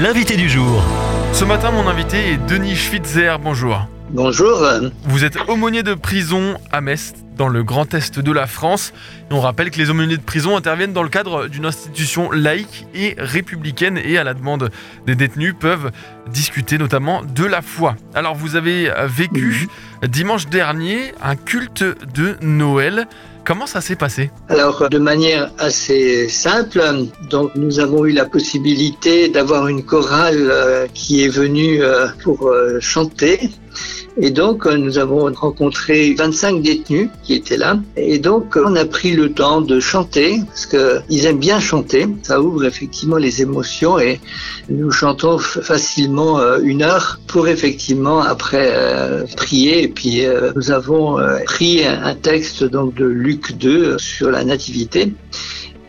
l'invité du jour. Ce matin, mon invité est Denis Schwitzer. Bonjour. Bonjour. Vous êtes aumônier de prison à Metz, dans le Grand Est de la France. Et on rappelle que les aumôniers de prison interviennent dans le cadre d'une institution laïque et républicaine et à la demande des détenus peuvent discuter notamment de la foi. Alors vous avez vécu dimanche dernier un culte de Noël. Comment ça s'est passé? Alors, de manière assez simple, donc nous avons eu la possibilité d'avoir une chorale euh, qui est venue euh, pour euh, chanter. Et donc, nous avons rencontré 25 détenus qui étaient là. Et donc, on a pris le temps de chanter, parce qu'ils aiment bien chanter. Ça ouvre effectivement les émotions et nous chantons facilement une heure pour effectivement après prier. Et puis, nous avons pris un texte donc de Luc 2 sur la nativité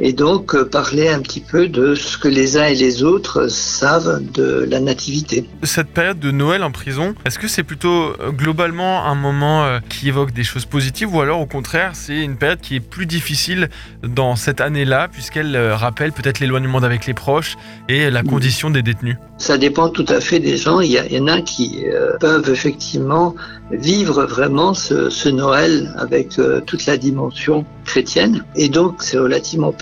et donc euh, parler un petit peu de ce que les uns et les autres savent de la nativité. Cette période de Noël en prison, est-ce que c'est plutôt euh, globalement un moment euh, qui évoque des choses positives ou alors au contraire c'est une période qui est plus difficile dans cette année-là puisqu'elle rappelle peut-être l'éloignement d'avec les proches et la condition des détenus? Ça dépend tout à fait des gens. Il y, en a qui peuvent effectivement vivre vraiment ce, ce Noël avec toute la dimension chrétienne et donc c'est relativement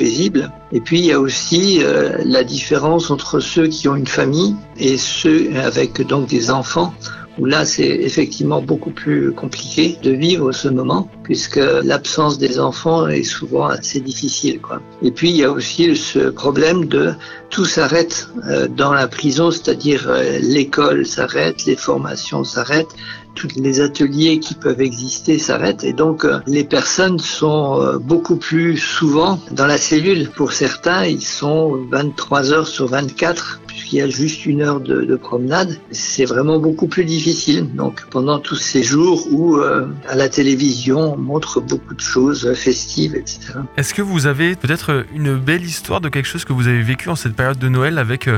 et puis il y a aussi euh, la différence entre ceux qui ont une famille et ceux avec donc des enfants où là c'est effectivement beaucoup plus compliqué de vivre ce moment puisque l'absence des enfants est souvent assez difficile quoi. Et puis il y a aussi ce problème de tout s'arrête euh, dans la prison, c'est-à-dire euh, l'école s'arrête, les formations s'arrêtent, tous les ateliers qui peuvent exister s'arrêtent et donc euh, les personnes sont euh, beaucoup plus souvent dans la cellule. Pour certains, ils sont 23 heures sur 24 puisqu'il y a juste une heure de, promenade. C'est vraiment beaucoup plus difficile. Donc pendant tous ces jours où euh, à la télévision on montre beaucoup de choses festives, etc. Est-ce que vous avez peut-être une belle histoire de quelque chose que vous avez vécu en cette période de Noël avec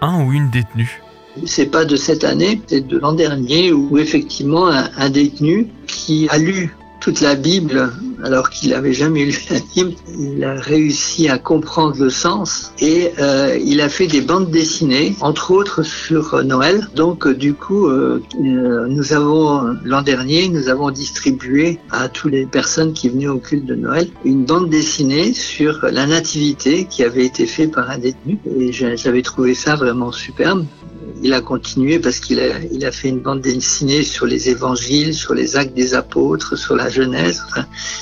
un ou une détenue? C'est pas de cette année, c'est de l'an dernier où effectivement un, détenu qui a lu toute la Bible alors qu'il n'avait jamais lu la Bible. Il a réussi à comprendre le sens et euh, il a fait des bandes dessinées, entre autres sur Noël. Donc du coup, euh, euh, nous avons l'an dernier, nous avons distribué à toutes les personnes qui venaient au culte de Noël une bande dessinée sur la nativité qui avait été faite par un détenu et j'avais trouvé ça vraiment superbe il a continué parce qu'il a, il a fait une bande dessinée sur les évangiles, sur les actes des apôtres, sur la Genèse.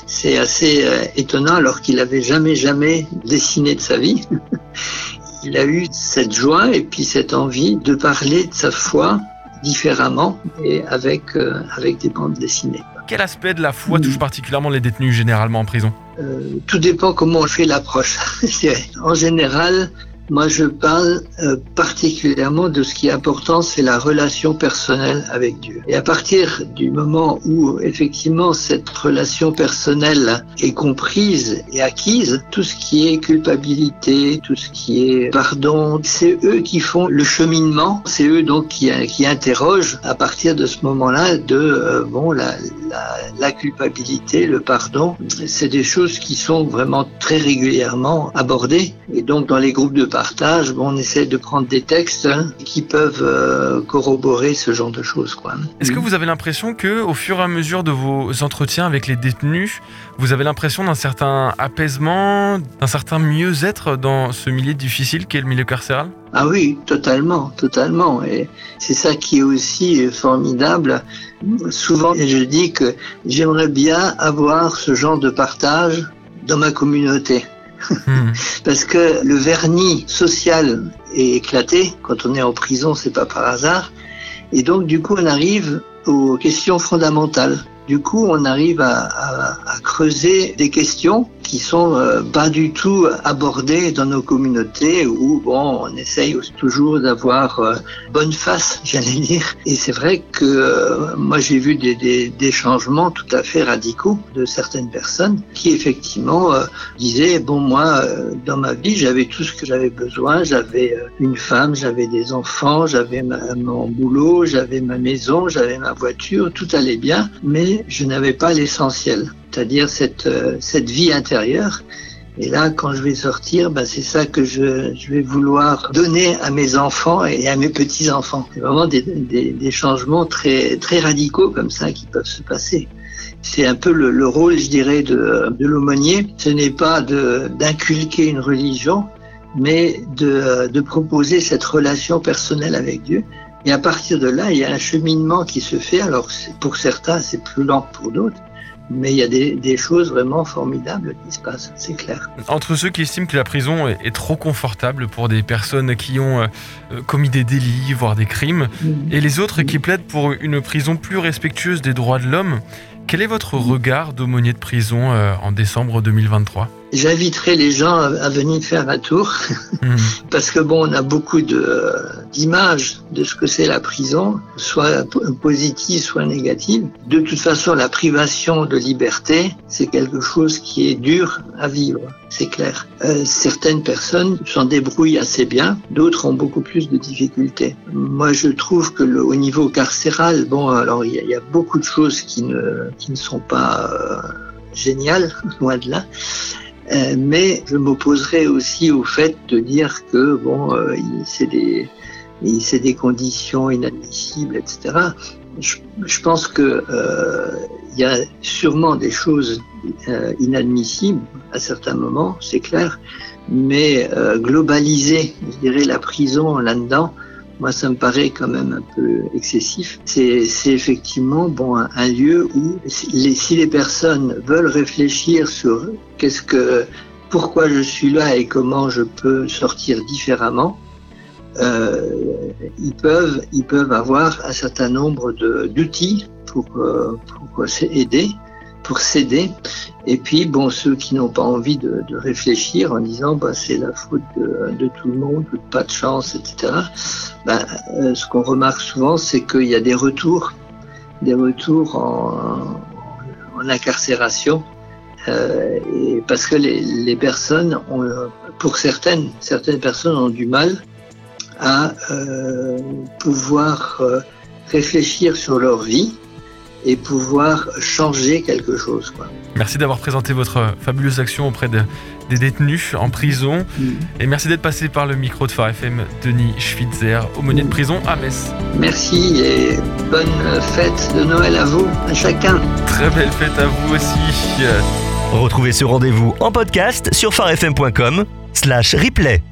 c'est assez euh, étonnant alors qu'il n'avait jamais, jamais dessiné de sa vie. il a eu cette joie et puis cette envie de parler de sa foi différemment et avec, euh, avec des bandes dessinées. Quel aspect de la foi touche particulièrement les détenus généralement en prison? Euh, Tout dépend comment on fait l'approche. en général, moi, je parle euh, particulièrement de ce qui est important, c'est la relation personnelle avec Dieu. Et à partir du moment où effectivement cette relation personnelle est comprise et acquise, tout ce qui est culpabilité, tout ce qui est pardon, c'est eux qui font le cheminement, c'est eux donc qui, interrogent à partir de ce moment-là de euh, bon la, la culpabilité, le pardon, c'est des choses qui sont vraiment très régulièrement abordées. Et donc dans les groupes de partage, bon, on essaie de prendre des textes hein, qui peuvent euh, corroborer ce genre de choses. Est-ce que vous avez l'impression que, au fur et à mesure de vos entretiens avec les détenus, vous avez l'impression d'un certain apaisement, d'un certain mieux-être dans ce milieu difficile qu'est le milieu carcéral? Ah oui, totalement, totalement. Et c'est ça qui est aussi formidable. Souvent, je dis que j'aimerais bien avoir ce genre de partage dans ma communauté. Hmm. Parce que le vernis social est éclaté. Quand on est en prison, c'est pas par hasard. Et donc, du coup, on arrive aux questions fondamentales. Du coup, on arrive à, à creuser des questions qui sont euh, pas du tout abordés dans nos communautés où bon on essaye toujours d'avoir euh, bonne face j'allais dire. Et c'est vrai que euh, moi j'ai vu des, changements tout à fait radicaux de certaines personnes qui effectivement disaient bon moi dans ma vie j'avais tout ce que j'avais besoin. J'avais une femme j'avais des enfants j'avais mon boulot j'avais ma maison j'avais ma voiture tout allait bien mais je n'avais pas l'essentiel c'est-à-dire cette, euh, cette vie intérieure. Et là, quand je vais sortir, ben, c'est ça que je, je, vais vouloir donner à mes enfants et à mes petits-enfants. C'est vraiment des, des, changements très, très radicaux comme ça qui peuvent se passer. C'est un peu le, le, rôle, je dirais, de, de l'aumônier. Ce n'est pas d'inculquer une religion, mais de, de proposer cette relation personnelle avec Dieu. Et à partir de là, il y a un cheminement qui se fait. Alors, pour certains, c'est plus lent que pour d'autres. Mais il y a des, des, choses vraiment formidables qui se passent, c'est clair. Entre ceux qui estiment que la prison est, est trop confortable pour des personnes qui ont euh, commis des délits, voire des crimes, mmh. et les autres mmh. qui plaident pour une prison plus respectueuse des droits de l'homme, quel est votre regard d'aumônier de prison euh, en décembre 2023 J'inviterai les gens à venir faire un tour mmh. parce que bon, on a beaucoup de d'images de ce que c'est la prison, soit positive, soit négative. De toute façon, la privation de liberté, c'est quelque chose qui est dur à vivre, c'est clair. Euh, certaines personnes s'en débrouillent assez bien, d'autres ont beaucoup plus de difficultés. Moi, je trouve que le, au niveau carcéral, bon, alors il y, y, a beaucoup de choses qui ne qui ne sont pas euh, géniales, loin de là. Euh, mais je m'opposerai aussi au fait de dire que bon, euh, c'est des, c'est des conditions inadmissibles, etc. Je, je pense que euh, il y a sûrement des choses inadmissibles à certains moments, c'est clair, mais globaliser, je dirais, la prison là-dedans, moi, ça me paraît quand même un peu excessif. C'est effectivement bon un, lieu où si les personnes veulent réfléchir sur qu'est-ce que, pourquoi je suis là et comment je peux sortir différemment, euh, ils peuvent ils peuvent avoir un certain nombre d'outils pour euh, pour aider pour s'aider. Et puis, bon, ceux qui n'ont pas envie de, réfléchir en disant, bah, c'est la faute de, tout le monde, pas de chance, etc. Ben, euh, ce qu'on remarque souvent, c'est qu'il y a des retours, des retours en, incarcération, euh, et parce que les, personnes, pour certaines, certaines personnes ont du mal à euh, pouvoir réfléchir sur leur vie et pouvoir changer quelque chose. Quoi. Merci d'avoir présenté votre fabuleuse action auprès de, des détenus en prison. Mmh. Et merci d'être passé par le micro de Phare FM, Denis Schwitzer, aumônier mmh. de prison à Metz. Merci et bonne fête de Noël à vous, à chacun. Très belle fête à vous aussi. Retrouvez ce rendez-vous en podcast sur farfm.com slash replay.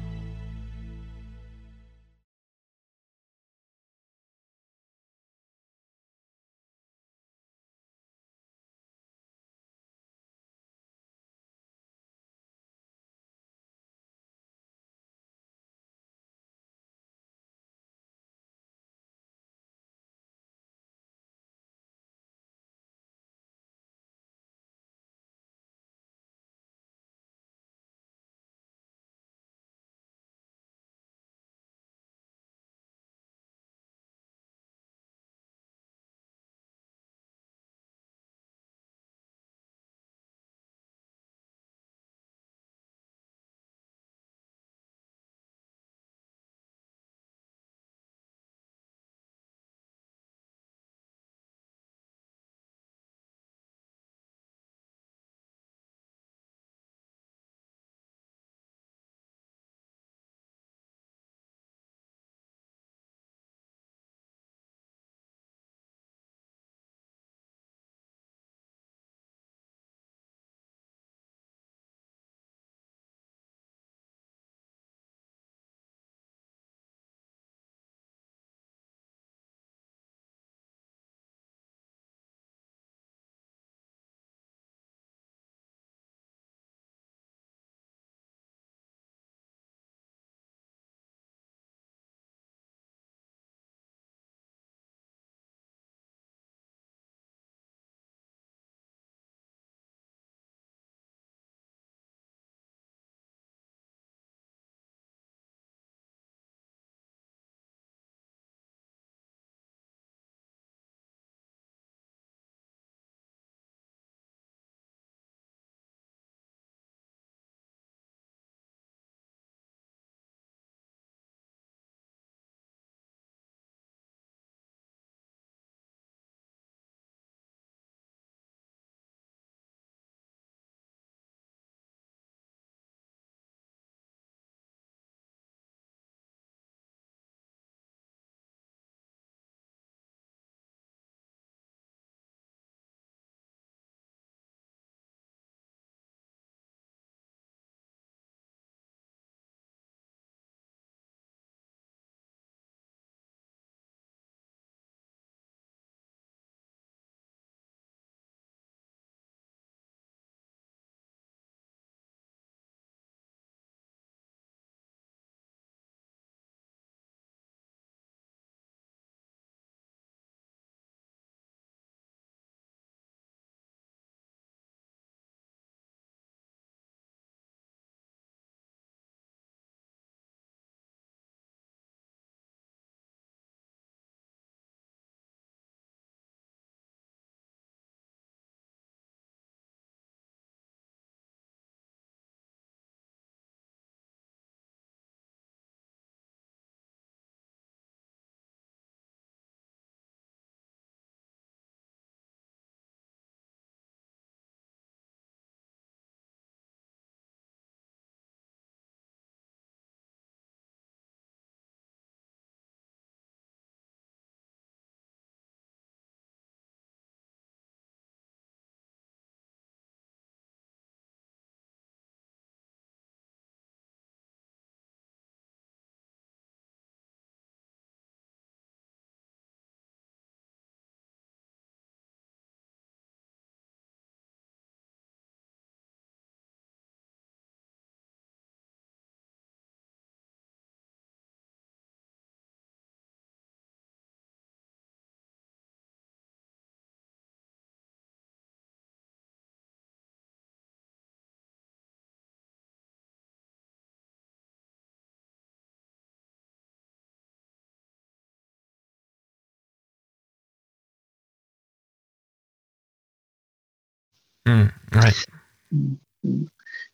Ouais.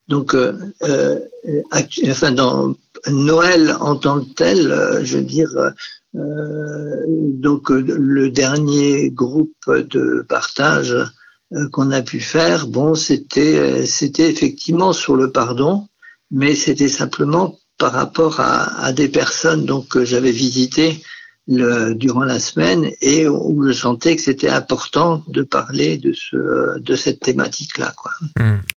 Donc, euh, euh, enfin, dans Noël en tant que tel, euh, je veux dire, donc le dernier groupe de partage qu'on a pu faire, bon, c'était c'était effectivement sur le pardon, mais c'était simplement par rapport à, à, des personnes donc que j'avais visitées le, durant la semaine et où je sentais que c'était important de parler de ce de cette thématique là quoi. Mmh.